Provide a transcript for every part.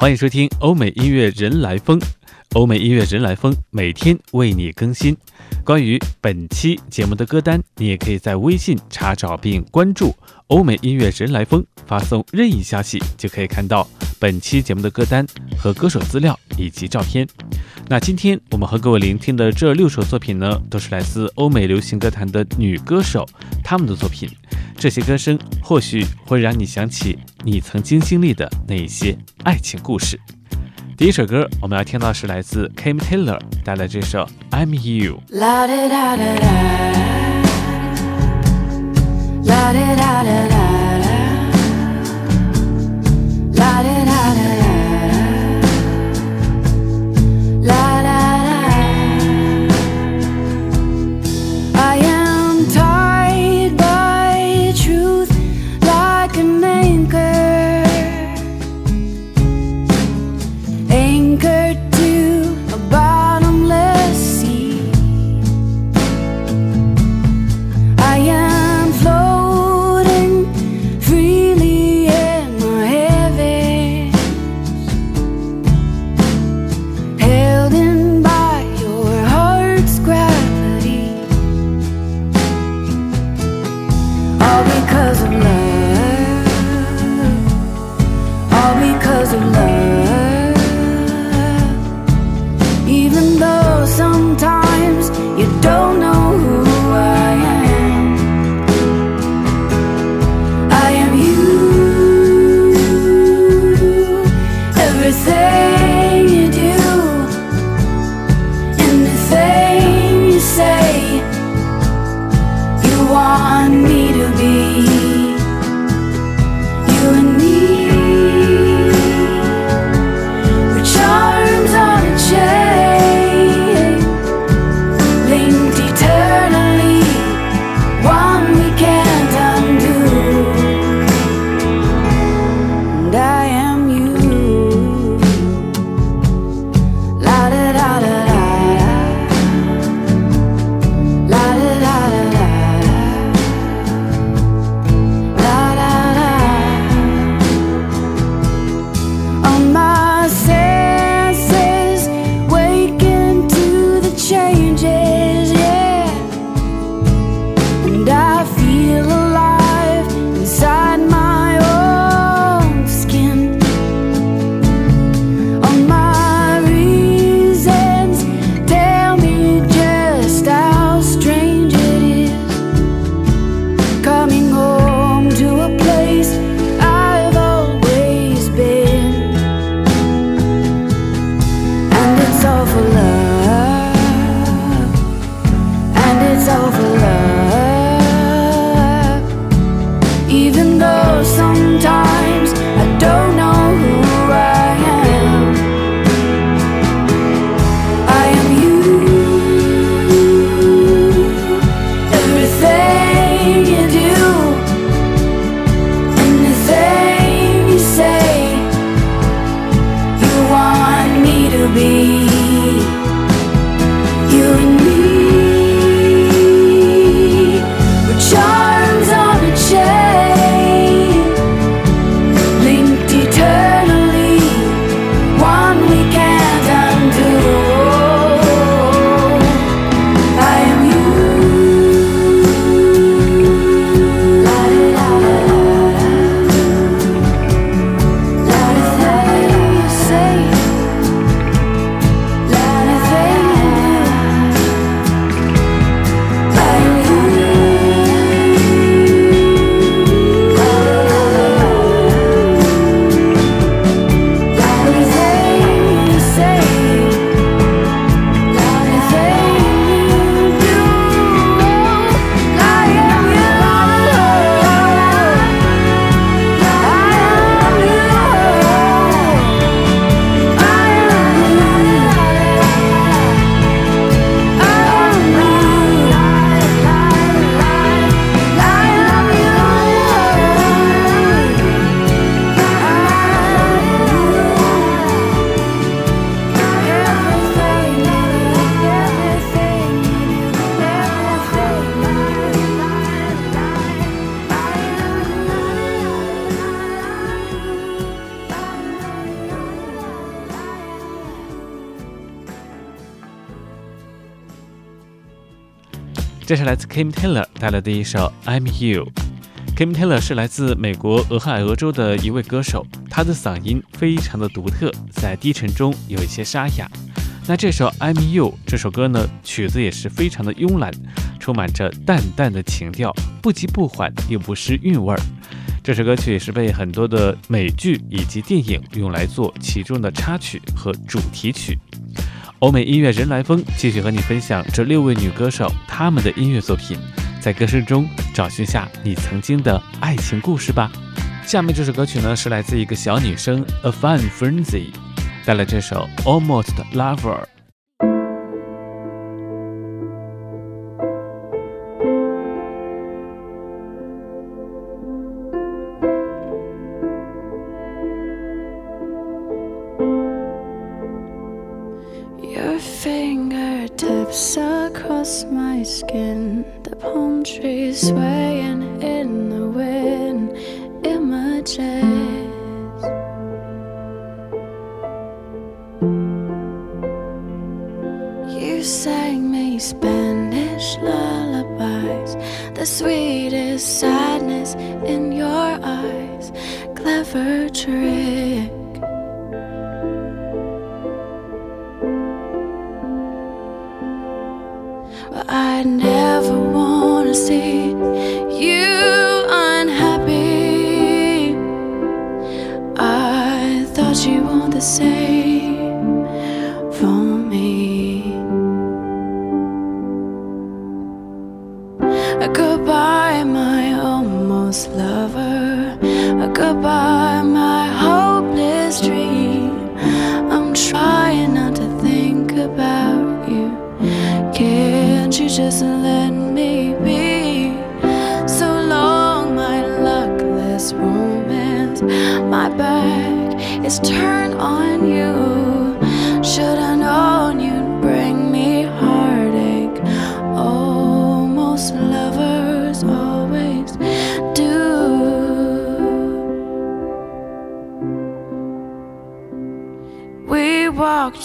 欢迎收听欧美音乐人来疯。欧美音乐人来疯每天为你更新。关于本期节目的歌单，你也可以在微信查找并关注“欧美音乐人来疯”，发送任意消息就可以看到本期节目的歌单和歌手资料以及照片。那今天我们和各位聆听的这六首作品呢，都是来自欧美流行歌坛的女歌手她们的作品。这些歌声或许会让你想起你曾经经历的那些爱情故事。第一首歌我们要听到是来自 Kim Taylor 带来这首 I'm You。La da da da da. La da da da da. 这是来自 Kim Taylor 带来的一首《I'm You》。Kim Taylor 是来自美国俄亥俄州的一位歌手，他的嗓音非常的独特，在低沉中有一些沙哑。那这首《I'm You》这首歌呢，曲子也是非常的慵懒，充满着淡淡的情调，不急不缓，又不失韵味儿。这首歌曲也是被很多的美剧以及电影用来做其中的插曲和主题曲。欧美音乐人来风继续和你分享这六位女歌手她们的音乐作品，在歌声中找寻下你曾经的爱情故事吧。下面这首歌曲呢是来自一个小女生 A Fine Frenzy 带来这首 Almost Lover。trees sway.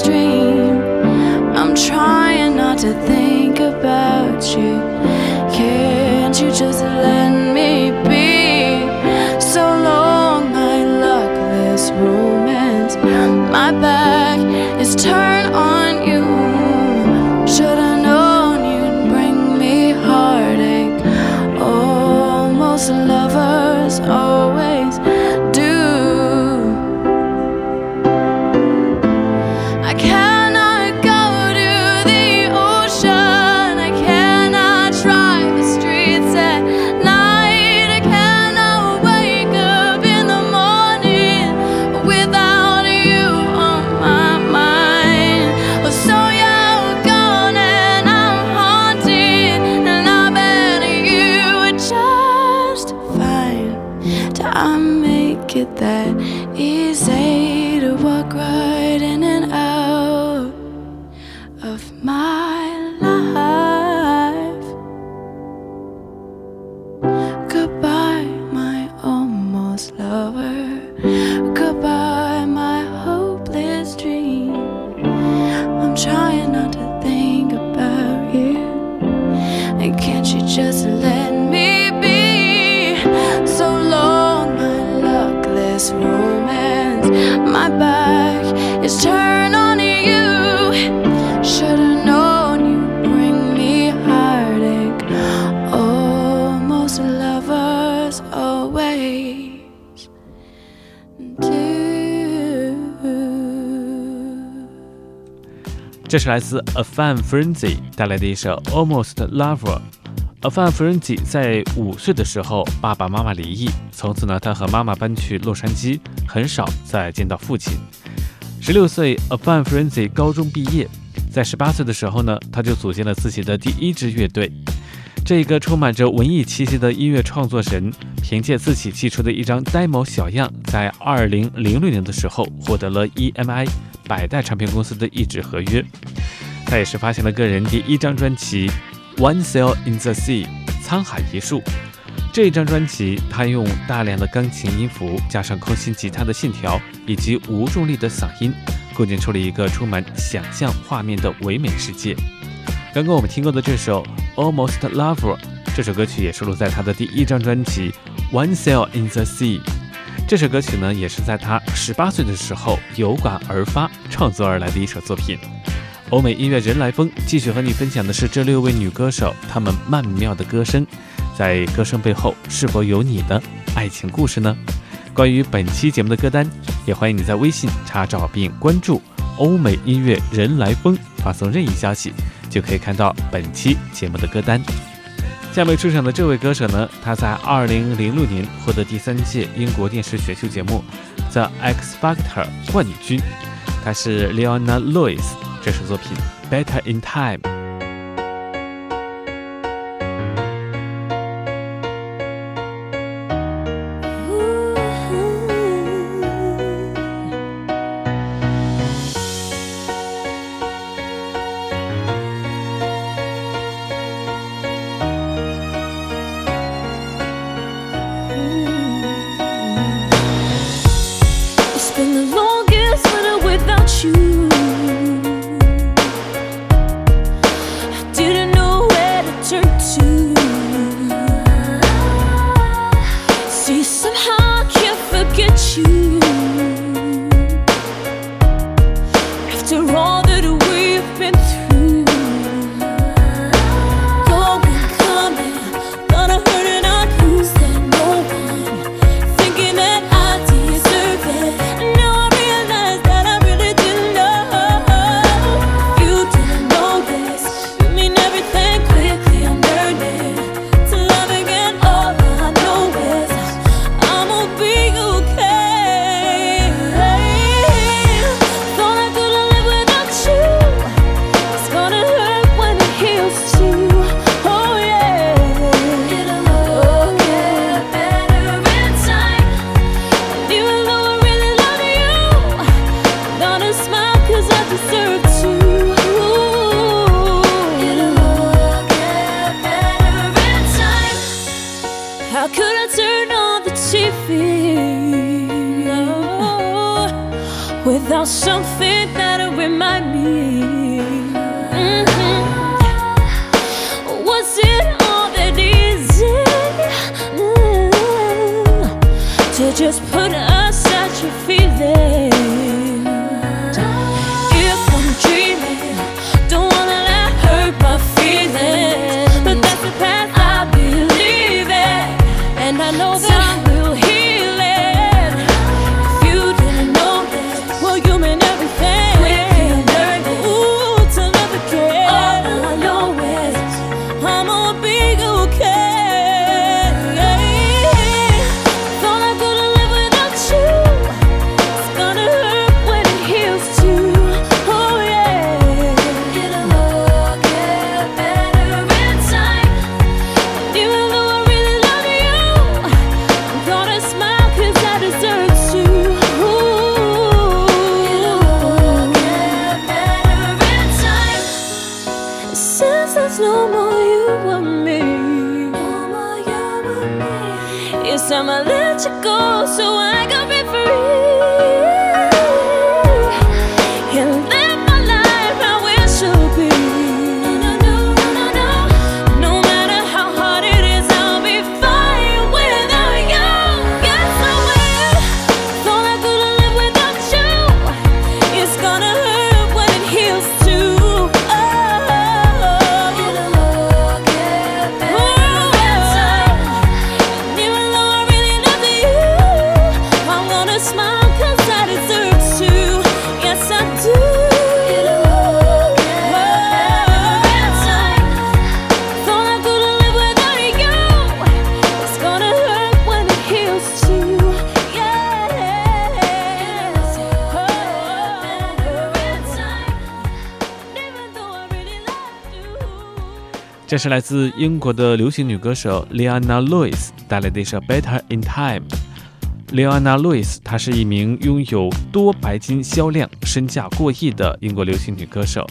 strange it that easy 这是来自 A Fan Frenzy 带来的一首 Almost Lover。A Fan Frenzy 在五岁的时候，爸爸妈妈离异，从此呢，他和妈妈搬去洛杉矶，很少再见到父亲。十六岁，A Fan Frenzy 高中毕业，在十八岁的时候呢，他就组建了自己的第一支乐队。这一个充满着文艺气息的音乐创作人，凭借自己寄出的一张 demo 小样，在二零零六年的时候获得了 EMI 百代唱片公司的一纸合约。他也是发行了个人第一张专辑《One Sail in the Sea》沧海一粟。这张专辑，他用大量的钢琴音符，加上空心吉他的线条，以及无重力的嗓音，构建出了一个充满想象画面的唯美世界。刚刚我们听过的这首《Almost Lover》，这首歌曲也收录在他的第一张专辑《One Sail in the Sea》。这首歌曲呢，也是在他十八岁的时候有感而发创作而来的一首作品。欧美音乐人来疯继续和你分享的是这六位女歌手她们曼妙的歌声。在歌声背后，是否有你的爱情故事呢？关于本期节目的歌单，也欢迎你在微信查找并关注“欧美音乐人来疯”，发送任意消息，就可以看到本期节目的歌单。下面出场的这位歌手呢，他在二零零六年获得第三届英国电视选秀节目《The X Factor》冠军，他是 Leona Lewis，这首作品《Better in Time》。Just put aside your feelings? Go, so I 这是来自英国的流行女歌手 Leanna Lewis 带来的一首《Better in Time》。Leanna Lewis，她是一名拥有多白金销量、身价过亿的英国流行女歌手。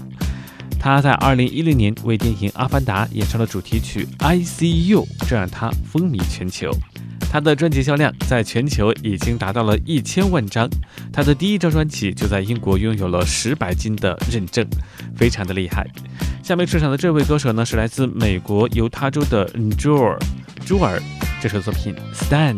她在2010年为电影《阿凡达》演唱了主题曲《I See You》，这让她风靡全球。他的专辑销量在全球已经达到了一千万张。他的第一张专辑就在英国拥有了十百金的认证，非常的厉害。下面出场的这位歌手呢，是来自美国犹他州的 j o e 朱尔，这首作品《Stand》。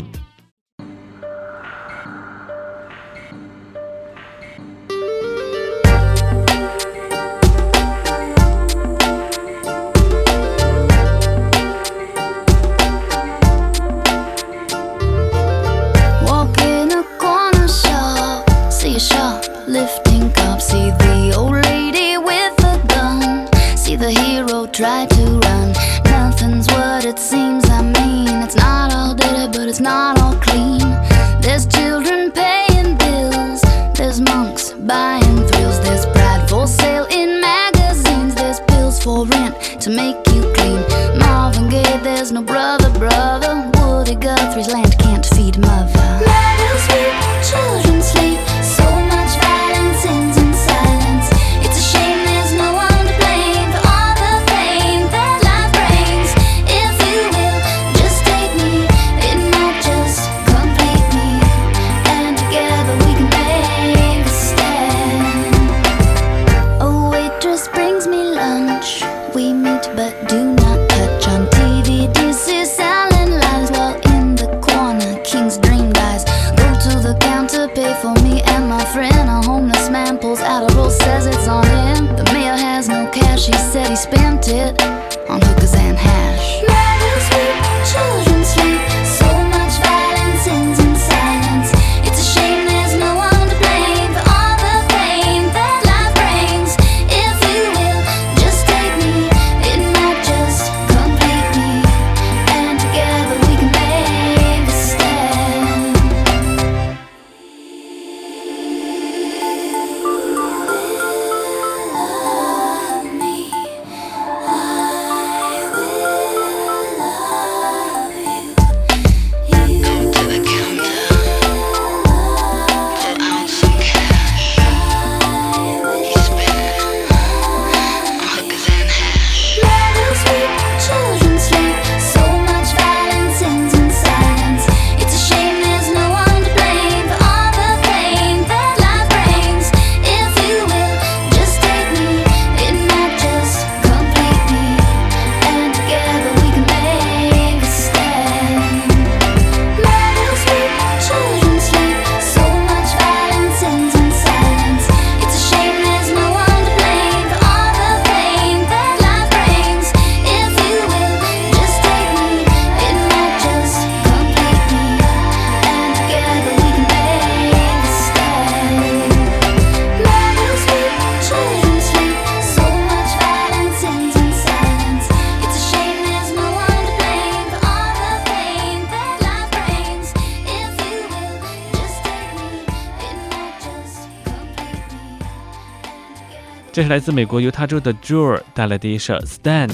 这是来自美国犹他州的 j e 带来的一首《Stand》。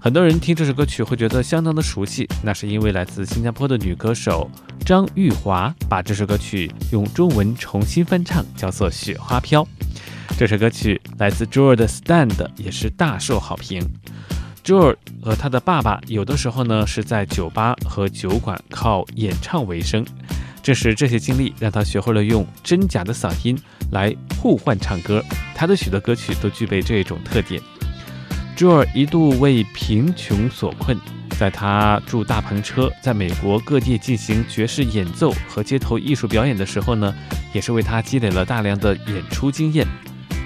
很多人听这首歌曲会觉得相当的熟悉，那是因为来自新加坡的女歌手张玉华把这首歌曲用中文重新翻唱，叫做《雪花飘》。这首歌曲来自 j e 的《Stand》也是大受好评。j e 和他的爸爸有的时候呢是在酒吧和酒馆靠演唱为生。正是这些经历，让他学会了用真假的嗓音来互换唱歌。他的许多歌曲都具备这种特点。朱尔一度为贫穷所困，在他住大篷车，在美国各地进行爵士演奏和街头艺术表演的时候呢，也是为他积累了大量的演出经验。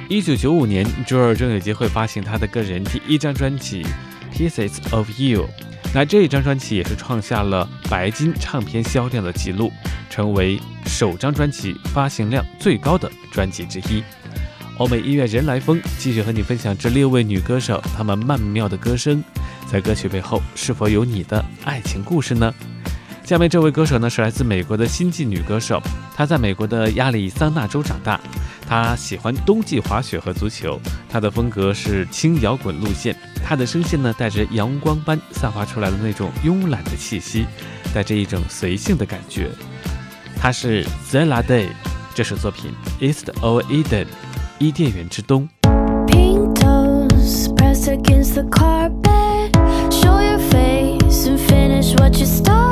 一九九五年，朱尔正有机会发行他的个人第一张专辑《Pieces of You》。那这一张专辑也是创下了白金唱片销量的记录，成为首张专辑发行量最高的专辑之一。欧美音乐人来疯继续和你分享这六位女歌手，她们曼妙的歌声，在歌曲背后是否有你的爱情故事呢？下面这位歌手呢是来自美国的新晋女歌手，她在美国的亚利桑那州长大，她喜欢冬季滑雪和足球，她的风格是轻摇滚路线，她的声线呢带着阳光般散发出来的那种慵懒的气息，带着一种随性的感觉。她是 Zella Day，这首作品 East of Eden，伊甸园之东。Against the carpet, show your face and finish what you start.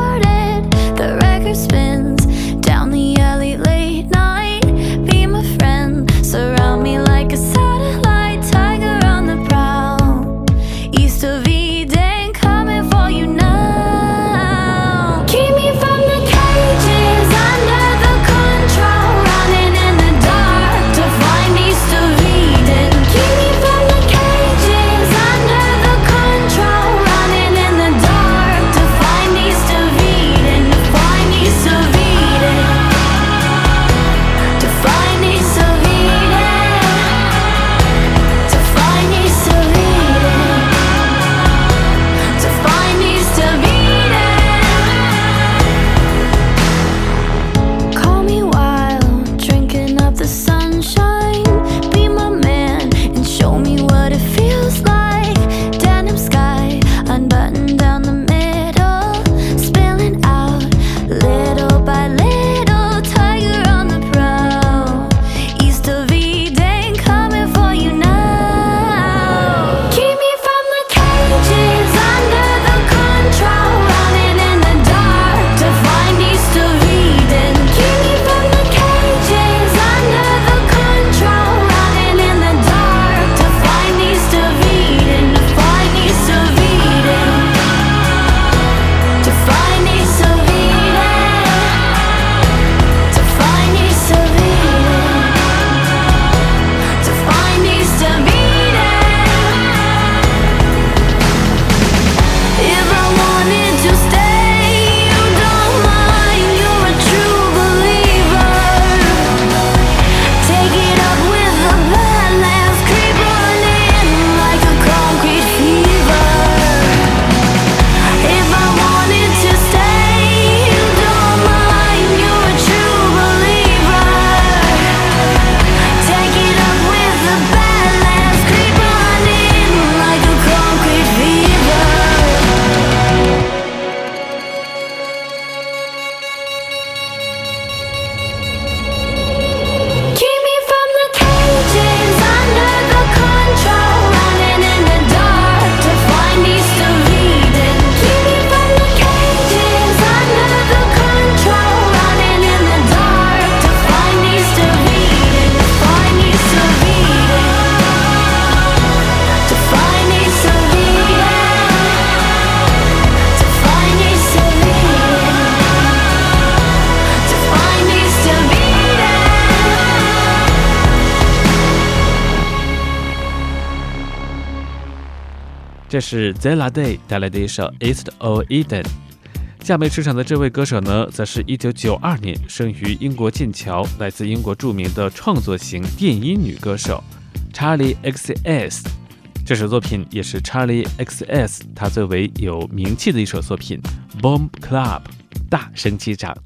这是 Zella Day 带来的一首 East of Eden。下面出场的这位歌手呢，则是一九九二年生于英国剑桥，来自英国著名的创作型电音女歌手 Charlie XS。这首作品也是 Charlie XS 她最为有名气的一首作品《Bomb Club》大声击掌。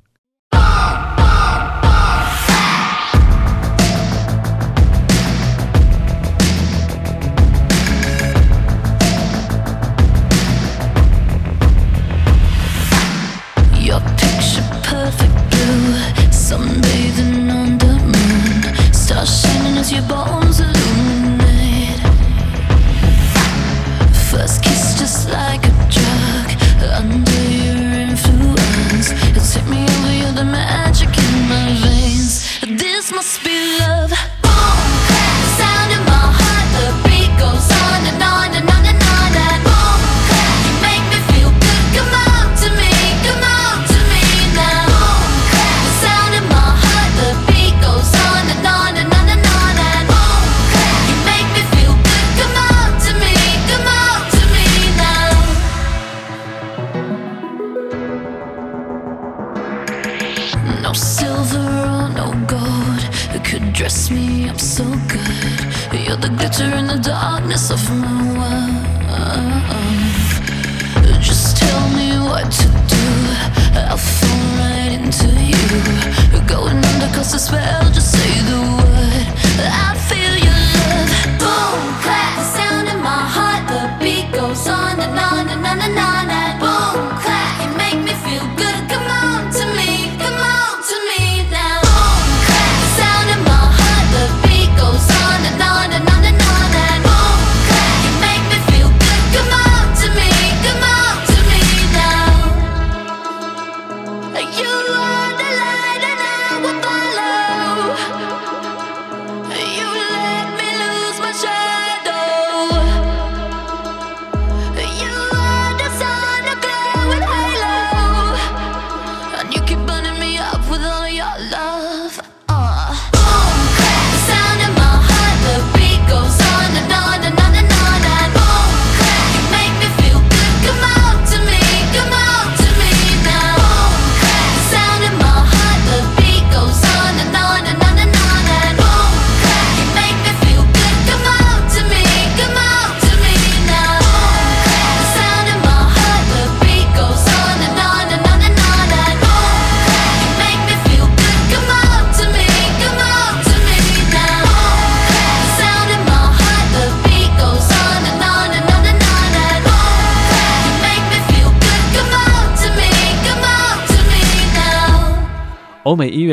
spell.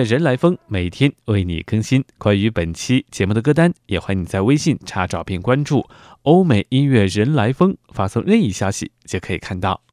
人来疯每天为你更新。关于本期节目的歌单也欢迎你在微信查找并关注欧美音乐人来疯发送任意消息就可以看到。